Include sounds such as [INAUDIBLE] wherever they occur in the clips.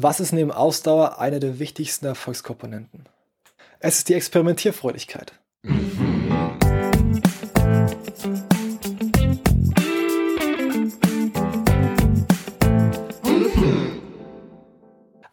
Was ist neben Ausdauer eine der wichtigsten Erfolgskomponenten? Es ist die Experimentierfreudigkeit.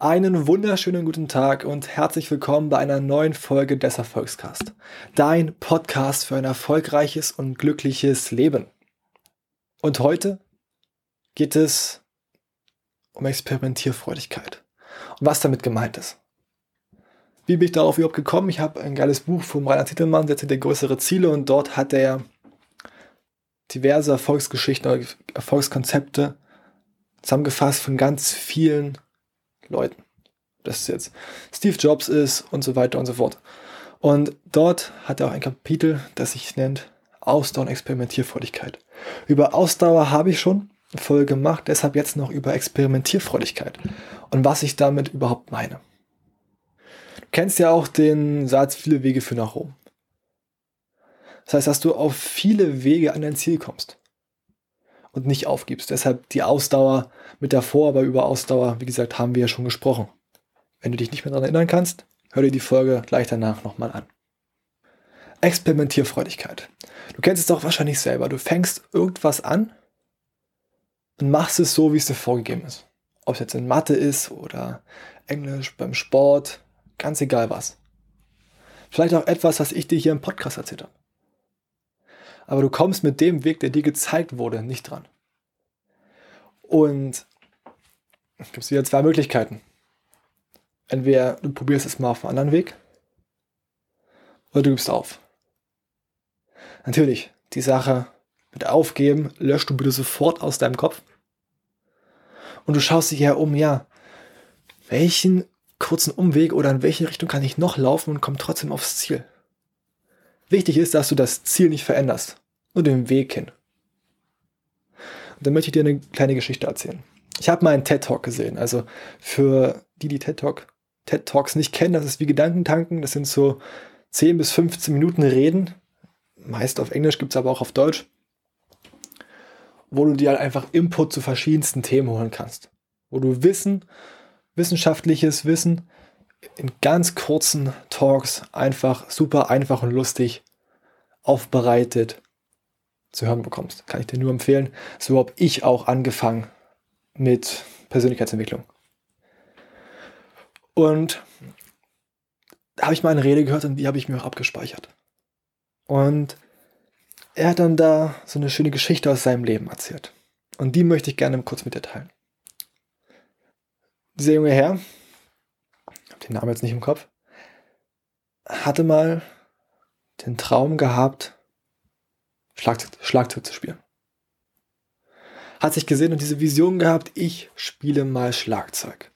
Einen wunderschönen guten Tag und herzlich willkommen bei einer neuen Folge des Erfolgscast. Dein Podcast für ein erfolgreiches und glückliches Leben. Und heute geht es um Experimentierfreudigkeit und was damit gemeint ist. Wie bin ich darauf überhaupt gekommen? Ich habe ein geiles Buch vom Rainer Titelmann, der dir größere Ziele und dort hat er diverse Erfolgsgeschichten oder Erfolgskonzepte zusammengefasst von ganz vielen Leuten. Dass es jetzt Steve Jobs ist und so weiter und so fort. Und dort hat er auch ein Kapitel, das sich nennt Ausdauer und Experimentierfreudigkeit. Über Ausdauer habe ich schon Folge gemacht, deshalb jetzt noch über Experimentierfreudigkeit und was ich damit überhaupt meine. Du kennst ja auch den Satz, viele Wege führen nach Rom. Das heißt, dass du auf viele Wege an dein Ziel kommst und nicht aufgibst. Deshalb die Ausdauer mit davor, aber über Ausdauer, wie gesagt, haben wir ja schon gesprochen. Wenn du dich nicht mehr daran erinnern kannst, hör dir die Folge gleich danach nochmal an. Experimentierfreudigkeit. Du kennst es doch wahrscheinlich selber. Du fängst irgendwas an und machst es so, wie es dir vorgegeben ist. Ob es jetzt in Mathe ist oder Englisch, beim Sport, ganz egal was. Vielleicht auch etwas, was ich dir hier im Podcast erzählt habe. Aber du kommst mit dem Weg, der dir gezeigt wurde, nicht dran. Und es gibt wieder zwei Möglichkeiten. Entweder du probierst es mal auf einem anderen Weg oder du gibst auf. Natürlich, die Sache mit Aufgeben löscht du bitte sofort aus deinem Kopf. Und du schaust dich ja um, ja, welchen kurzen Umweg oder in welche Richtung kann ich noch laufen und komme trotzdem aufs Ziel. Wichtig ist, dass du das Ziel nicht veränderst, nur den Weg hin. Und dann möchte ich dir eine kleine Geschichte erzählen. Ich habe mal einen TED Talk gesehen. Also für die, die TED Talk, TED Talks nicht kennen, das ist wie Gedankentanken. Das sind so 10 bis 15 Minuten Reden. Meist auf Englisch, gibt es aber auch auf Deutsch wo du dir halt einfach Input zu verschiedensten Themen holen kannst. Wo du Wissen, wissenschaftliches Wissen in ganz kurzen Talks einfach super einfach und lustig aufbereitet zu hören bekommst. Kann ich dir nur empfehlen. So habe ich auch angefangen mit Persönlichkeitsentwicklung. Und da habe ich mal eine Rede gehört und die habe ich mir auch abgespeichert. Und er hat dann da so eine schöne Geschichte aus seinem Leben erzählt. Und die möchte ich gerne kurz mit dir teilen. Dieser junge Herr, ich habe den Namen jetzt nicht im Kopf, hatte mal den Traum gehabt, Schlagzeug, Schlagzeug zu spielen. Hat sich gesehen und diese Vision gehabt, ich spiele mal Schlagzeug.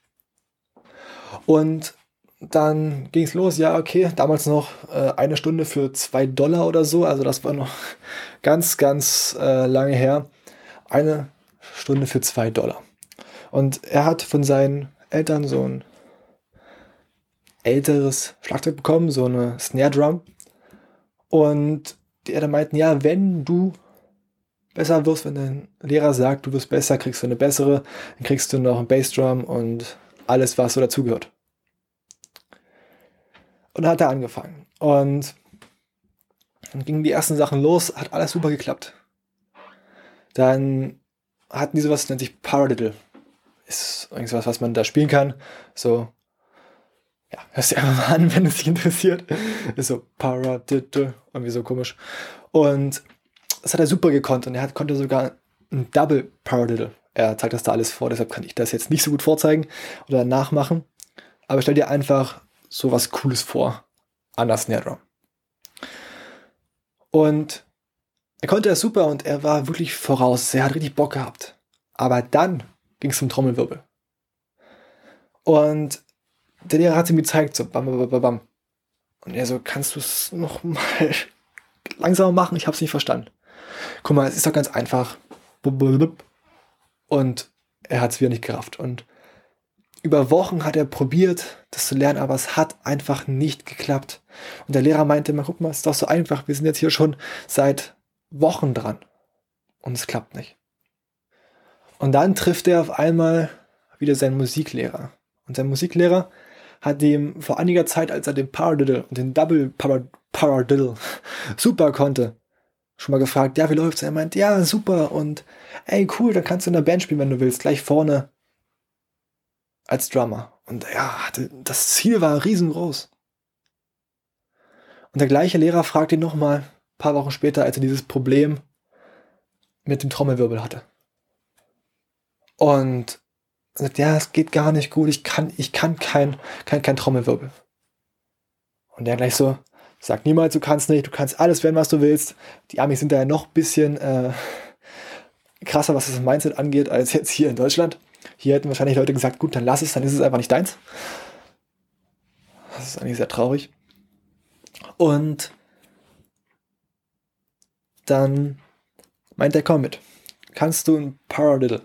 Und dann ging es los, ja, okay, damals noch äh, eine Stunde für zwei Dollar oder so, also das war noch [LAUGHS] ganz, ganz äh, lange her. Eine Stunde für zwei Dollar. Und er hat von seinen Eltern so ein älteres Schlagzeug bekommen, so eine Snare Drum. Und die Eltern meinten, ja, wenn du besser wirst, wenn dein Lehrer sagt, du wirst besser, kriegst du eine bessere, dann kriegst du noch ein Bassdrum und alles, was so dazugehört. Und dann hat er angefangen. Und dann gingen die ersten Sachen los, hat alles super geklappt. Dann hatten die sowas, nennt sich Paradiddle. Ist irgendwas, was man da spielen kann. So, ja, hörst du einfach mal an, [LAUGHS] wenn es dich interessiert. Ist so Paradiddle, irgendwie so komisch. Und das hat er super gekonnt und er hat, konnte sogar ein Double Paradiddle. Er zeigt das da alles vor, deshalb kann ich das jetzt nicht so gut vorzeigen oder nachmachen. Aber stell dir einfach so was Cooles vor an der Snare Drum. Und er konnte das super und er war wirklich voraus. Er hat richtig Bock gehabt. Aber dann ging es zum Trommelwirbel. Und der Lehrer hat ihm gezeigt, so bam, bam, bam, bam. Und er so, kannst du es noch mal [LAUGHS] langsamer machen? Ich habe es nicht verstanden. Guck mal, es ist doch ganz einfach. Und er hat es wieder nicht gerafft. Und über Wochen hat er probiert, das zu lernen, aber es hat einfach nicht geklappt. Und der Lehrer meinte immer, guck mal, es ist doch so einfach, wir sind jetzt hier schon seit Wochen dran. Und es klappt nicht. Und dann trifft er auf einmal wieder seinen Musiklehrer. Und sein Musiklehrer hat ihm vor einiger Zeit, als er den Paradiddle und den Double Paradiddle [LAUGHS] super konnte, schon mal gefragt, ja, wie läuft's? Er meint, ja, super und ey, cool, dann kannst du in der Band spielen, wenn du willst, gleich vorne als Drummer. Und ja, das Ziel war riesengroß. Und der gleiche Lehrer fragt ihn nochmal, ein paar Wochen später, als er dieses Problem mit dem Trommelwirbel hatte. Und er sagt, ja, es geht gar nicht gut, ich kann, ich kann kein, kein, kein Trommelwirbel. Und der gleich so, sag niemals, du kannst nicht, du kannst alles werden, was du willst. Die Amis sind da ja noch ein bisschen äh, krasser, was das Mindset angeht, als jetzt hier in Deutschland. Hier hätten wahrscheinlich Leute gesagt, gut, dann lass es, dann ist es einfach nicht deins. Das ist eigentlich sehr traurig. Und dann meint er, komm mit. Kannst du ein Paradiddle?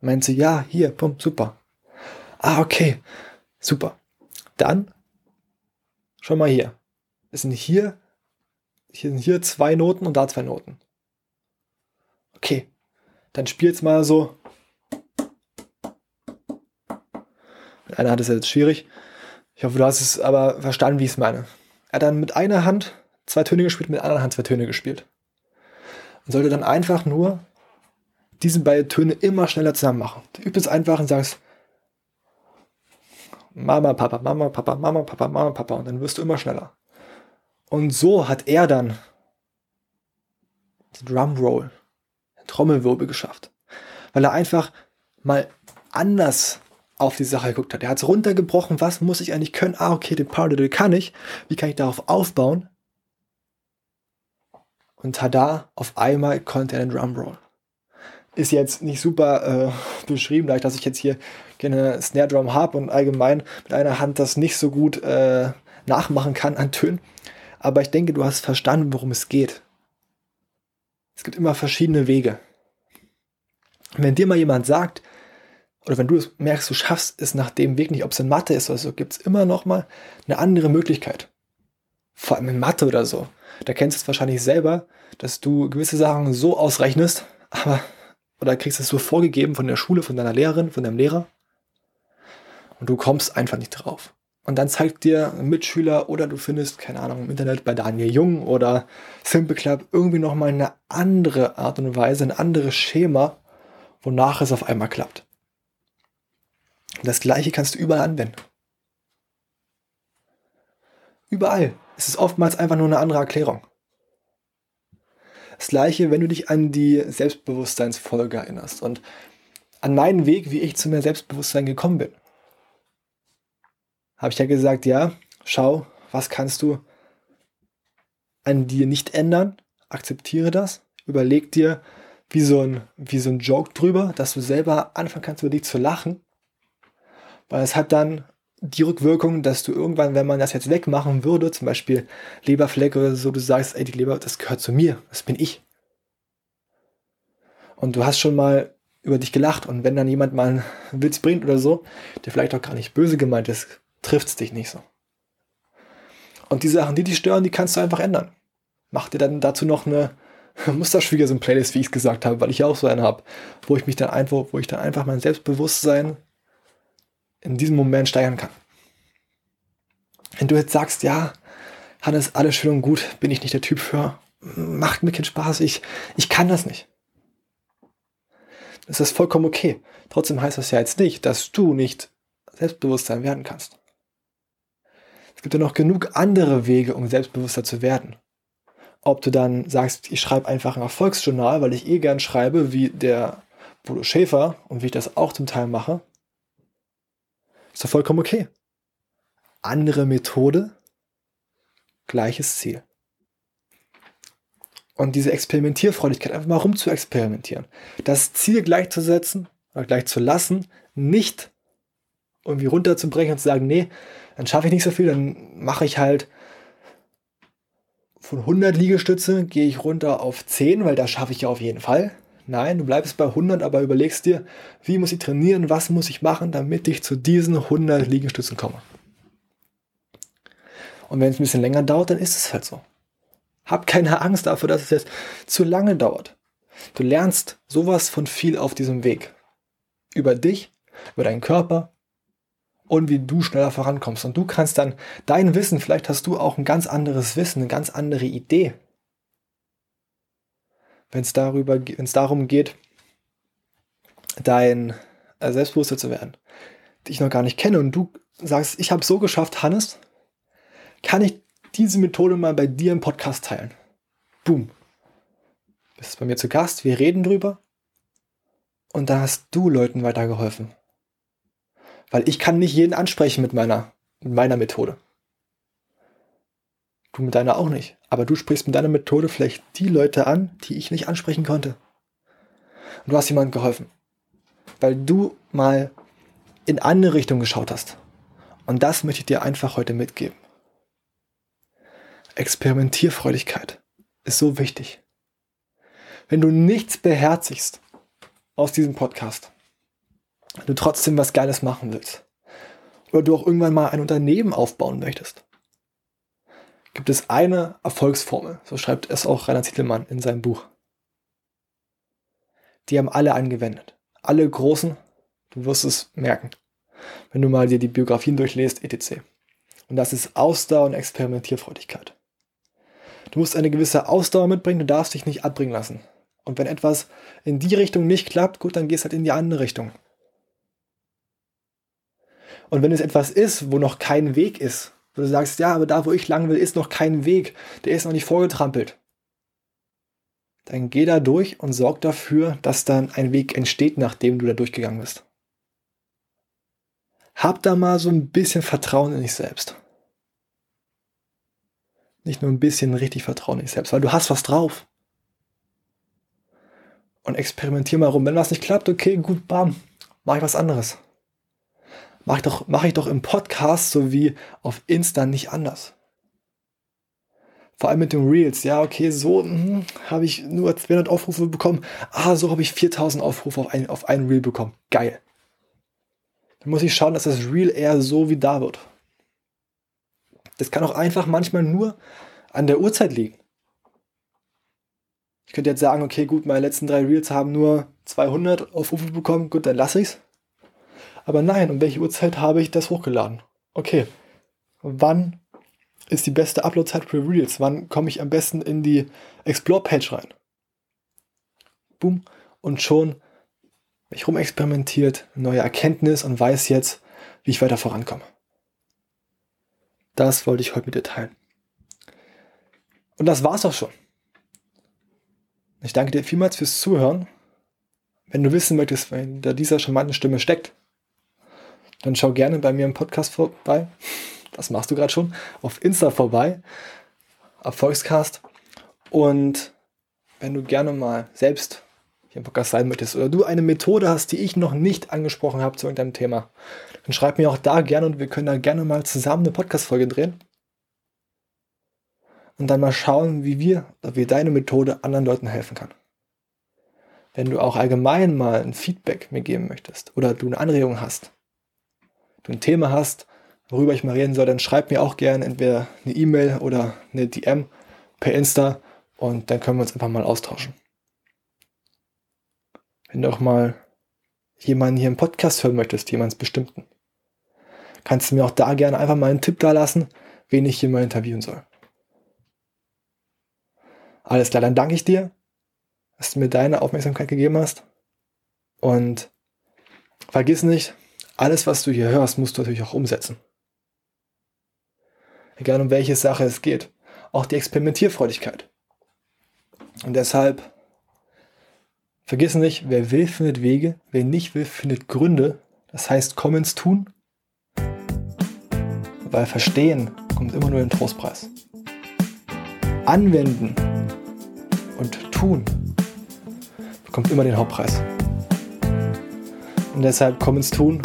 Meint sie, ja, hier, bumm, super. Ah, okay, super. Dann, schau mal hier. Es sind hier, hier sind hier zwei Noten und da zwei Noten. Okay, dann spiel's mal so. Einer Hand ist jetzt schwierig. Ich hoffe, du hast es aber verstanden, wie ich es meine. Er hat dann mit einer Hand zwei Töne gespielt, mit der anderen Hand zwei Töne gespielt. Und sollte dann einfach nur diese beiden Töne immer schneller zusammen machen. Du übst es einfach und sagst Mama, Papa, Mama, Papa, Mama, Papa, Mama, Papa und dann wirst du immer schneller. Und so hat er dann die Drumroll, den Trommelwirbel geschafft. Weil er einfach mal anders auf die Sache geguckt hat. Er hat es runtergebrochen, was muss ich eigentlich können? Ah, okay, den Paradiddle kann ich. Wie kann ich darauf aufbauen? Und tada, auf einmal konnte er den Drumroll ist jetzt nicht super äh, beschrieben, dadurch, dass ich jetzt hier gerne Snare Drum habe und allgemein mit einer Hand das nicht so gut äh, nachmachen kann an Tönen. Aber ich denke, du hast verstanden, worum es geht. Es gibt immer verschiedene Wege. wenn dir mal jemand sagt, oder wenn du merkst, du schaffst es nach dem Weg nicht, ob es in Mathe ist oder so, gibt es immer noch mal eine andere Möglichkeit. Vor allem in Mathe oder so. Da kennst du es wahrscheinlich selber, dass du gewisse Sachen so ausrechnest, aber oder kriegst es so vorgegeben von der Schule, von deiner Lehrerin, von deinem Lehrer und du kommst einfach nicht drauf. Und dann zeigt dir ein Mitschüler oder du findest, keine Ahnung, im Internet bei Daniel Jung oder Simple Club irgendwie nochmal eine andere Art und Weise, ein anderes Schema, wonach es auf einmal klappt. Das gleiche kannst du überall anwenden. Überall. Es ist oftmals einfach nur eine andere Erklärung. Das gleiche, wenn du dich an die Selbstbewusstseinsfolge erinnerst und an meinen Weg, wie ich zu mehr Selbstbewusstsein gekommen bin. Habe ich ja gesagt, ja, schau, was kannst du an dir nicht ändern? Akzeptiere das. Überleg dir wie so ein, wie so ein Joke drüber, dass du selber anfangen kannst, über dich zu lachen. Weil es hat dann die Rückwirkung, dass du irgendwann, wenn man das jetzt wegmachen würde, zum Beispiel Leberfleck oder so, du sagst, ey, die Leber, das gehört zu mir, das bin ich. Und du hast schon mal über dich gelacht und wenn dann jemand mal einen Witz bringt oder so, der vielleicht auch gar nicht böse gemeint ist, trifft es dich nicht so. Und die Sachen, die dich stören, die kannst du einfach ändern. Mach dir dann dazu noch eine [LAUGHS] Musterschwiegersohn-Playlist, wie ich es gesagt habe, weil ich ja auch so eine habe, wo ich mich dann einfach, wo ich dann einfach mein Selbstbewusstsein in diesem Moment steigern kann. Wenn du jetzt sagst, ja, Hannes, alles schön und gut, bin ich nicht der Typ für, macht mir keinen Spaß, ich, ich kann das nicht. Das ist vollkommen okay. Trotzdem heißt das ja jetzt nicht, dass du nicht Selbstbewusstsein werden kannst. Es gibt ja noch genug andere Wege, um selbstbewusster zu werden. Ob du dann sagst, ich schreibe einfach ein Erfolgsjournal, weil ich eh gern schreibe, wie der Bodo Schäfer und wie ich das auch zum Teil mache, ist doch vollkommen okay. Andere Methode, gleiches Ziel. Und diese Experimentierfreudigkeit, einfach mal rum zu experimentieren. Das Ziel gleichzusetzen oder gleich zu lassen, nicht irgendwie runterzubrechen und zu sagen, nee, dann schaffe ich nicht so viel, dann mache ich halt von 100 Liegestütze gehe ich runter auf 10, weil das schaffe ich ja auf jeden Fall. Nein, du bleibst bei 100, aber überlegst dir, wie muss ich trainieren, was muss ich machen, damit ich zu diesen 100 Liegestützen komme. Und wenn es ein bisschen länger dauert, dann ist es halt so. Hab keine Angst dafür, dass es jetzt zu lange dauert. Du lernst sowas von viel auf diesem Weg. Über dich, über deinen Körper, und wie du schneller vorankommst. Und du kannst dann dein Wissen, vielleicht hast du auch ein ganz anderes Wissen, eine ganz andere Idee. Wenn es darüber, wenn es darum geht, dein äh, Selbstbewusster zu werden, die ich noch gar nicht kenne und du sagst, ich habe so geschafft, Hannes, kann ich diese Methode mal bei dir im Podcast teilen? Boom. Bist bei mir zu Gast, wir reden drüber und dann hast du Leuten weitergeholfen. Weil ich kann nicht jeden ansprechen mit meiner, mit meiner Methode. Du mit deiner auch nicht. Aber du sprichst mit deiner Methode vielleicht die Leute an, die ich nicht ansprechen konnte. Und du hast jemandem geholfen. Weil du mal in andere Richtung geschaut hast. Und das möchte ich dir einfach heute mitgeben. Experimentierfreudigkeit ist so wichtig. Wenn du nichts beherzigst aus diesem Podcast, du trotzdem was Geiles machen willst, oder du auch irgendwann mal ein Unternehmen aufbauen möchtest, gibt es eine Erfolgsformel, so schreibt es auch Rainer Zittelmann in seinem Buch. Die haben alle angewendet. Alle großen, du wirst es merken, wenn du mal dir die Biografien durchlässt, etc. Und das ist Ausdauer und Experimentierfreudigkeit. Du musst eine gewisse Ausdauer mitbringen, du darfst dich nicht abbringen lassen. Und wenn etwas in die Richtung nicht klappt, gut, dann gehst halt in die andere Richtung. Und wenn es etwas ist, wo noch kein Weg ist, wo du sagst, ja, aber da, wo ich lang will, ist noch kein Weg, der ist noch nicht vorgetrampelt, dann geh da durch und sorg dafür, dass dann ein Weg entsteht, nachdem du da durchgegangen bist. Hab da mal so ein bisschen Vertrauen in dich selbst. Nicht nur ein bisschen richtig Vertrauen in dich selbst, weil du hast was drauf. Und experimentier mal rum. Wenn was nicht klappt, okay, gut, bam, mach ich was anderes. Mach ich doch, mach ich doch im Podcast sowie auf Insta nicht anders. Vor allem mit den Reels. Ja, okay, so hm, habe ich nur 200 Aufrufe bekommen. Ah, so habe ich 4000 Aufrufe auf ein, auf ein Reel bekommen. Geil. Dann muss ich schauen, dass das Reel eher so wie da wird. Das kann auch einfach manchmal nur an der Uhrzeit liegen. Ich könnte jetzt sagen, okay, gut, meine letzten drei Reels haben nur 200 Aufrufe bekommen, gut, dann lasse ich's. Aber nein, um welche Uhrzeit habe ich das hochgeladen? Okay, wann ist die beste Uploadzeit für Reels? Wann komme ich am besten in die Explore-Page rein? Boom. Und schon bin ich rumexperimentiert, neue Erkenntnis und weiß jetzt, wie ich weiter vorankomme. Das wollte ich heute mit dir teilen. Und das war's auch schon. Ich danke dir vielmals fürs Zuhören. Wenn du wissen möchtest, wer hinter dieser charmanten Stimme steckt, dann schau gerne bei mir im Podcast vorbei. Das machst du gerade schon. Auf Insta vorbei. Erfolgscast. Und wenn du gerne mal selbst hier im Podcast sein möchtest oder du eine Methode hast, die ich noch nicht angesprochen habe zu irgendeinem Thema, dann schreib mir auch da gerne und wir können da gerne mal zusammen eine Podcast-Folge drehen. Und dann mal schauen, wie wir, wie deine Methode anderen Leuten helfen kann. Wenn du auch allgemein mal ein Feedback mir geben möchtest oder du eine Anregung hast, du ein Thema hast, worüber ich mal reden soll, dann schreib mir auch gerne entweder eine E-Mail oder eine DM per Insta und dann können wir uns einfach mal austauschen. Wenn du auch mal jemanden hier im Podcast hören möchtest, jemanden bestimmten, kannst du mir auch da gerne einfach mal einen Tipp da lassen, wen ich hier mal interviewen soll. Alles klar, dann danke ich dir, dass du mir deine Aufmerksamkeit gegeben hast. Und vergiss nicht, alles, was du hier hörst, musst du natürlich auch umsetzen. Egal um welche Sache es geht. Auch die Experimentierfreudigkeit. Und deshalb vergiss nicht, wer will, findet Wege, wer nicht will, findet Gründe. Das heißt, komm ins Tun, weil Verstehen kommt immer nur den Trostpreis. Anwenden und tun bekommt immer den Hauptpreis. Und deshalb komm ins Tun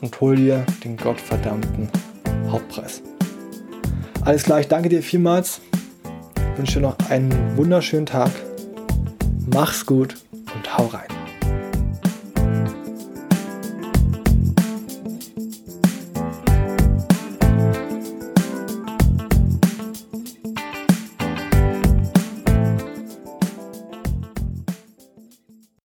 und hol dir den gottverdammten Hauptpreis. Alles klar, ich danke dir vielmals. Wünsche dir noch einen wunderschönen Tag. Mach's gut und hau rein.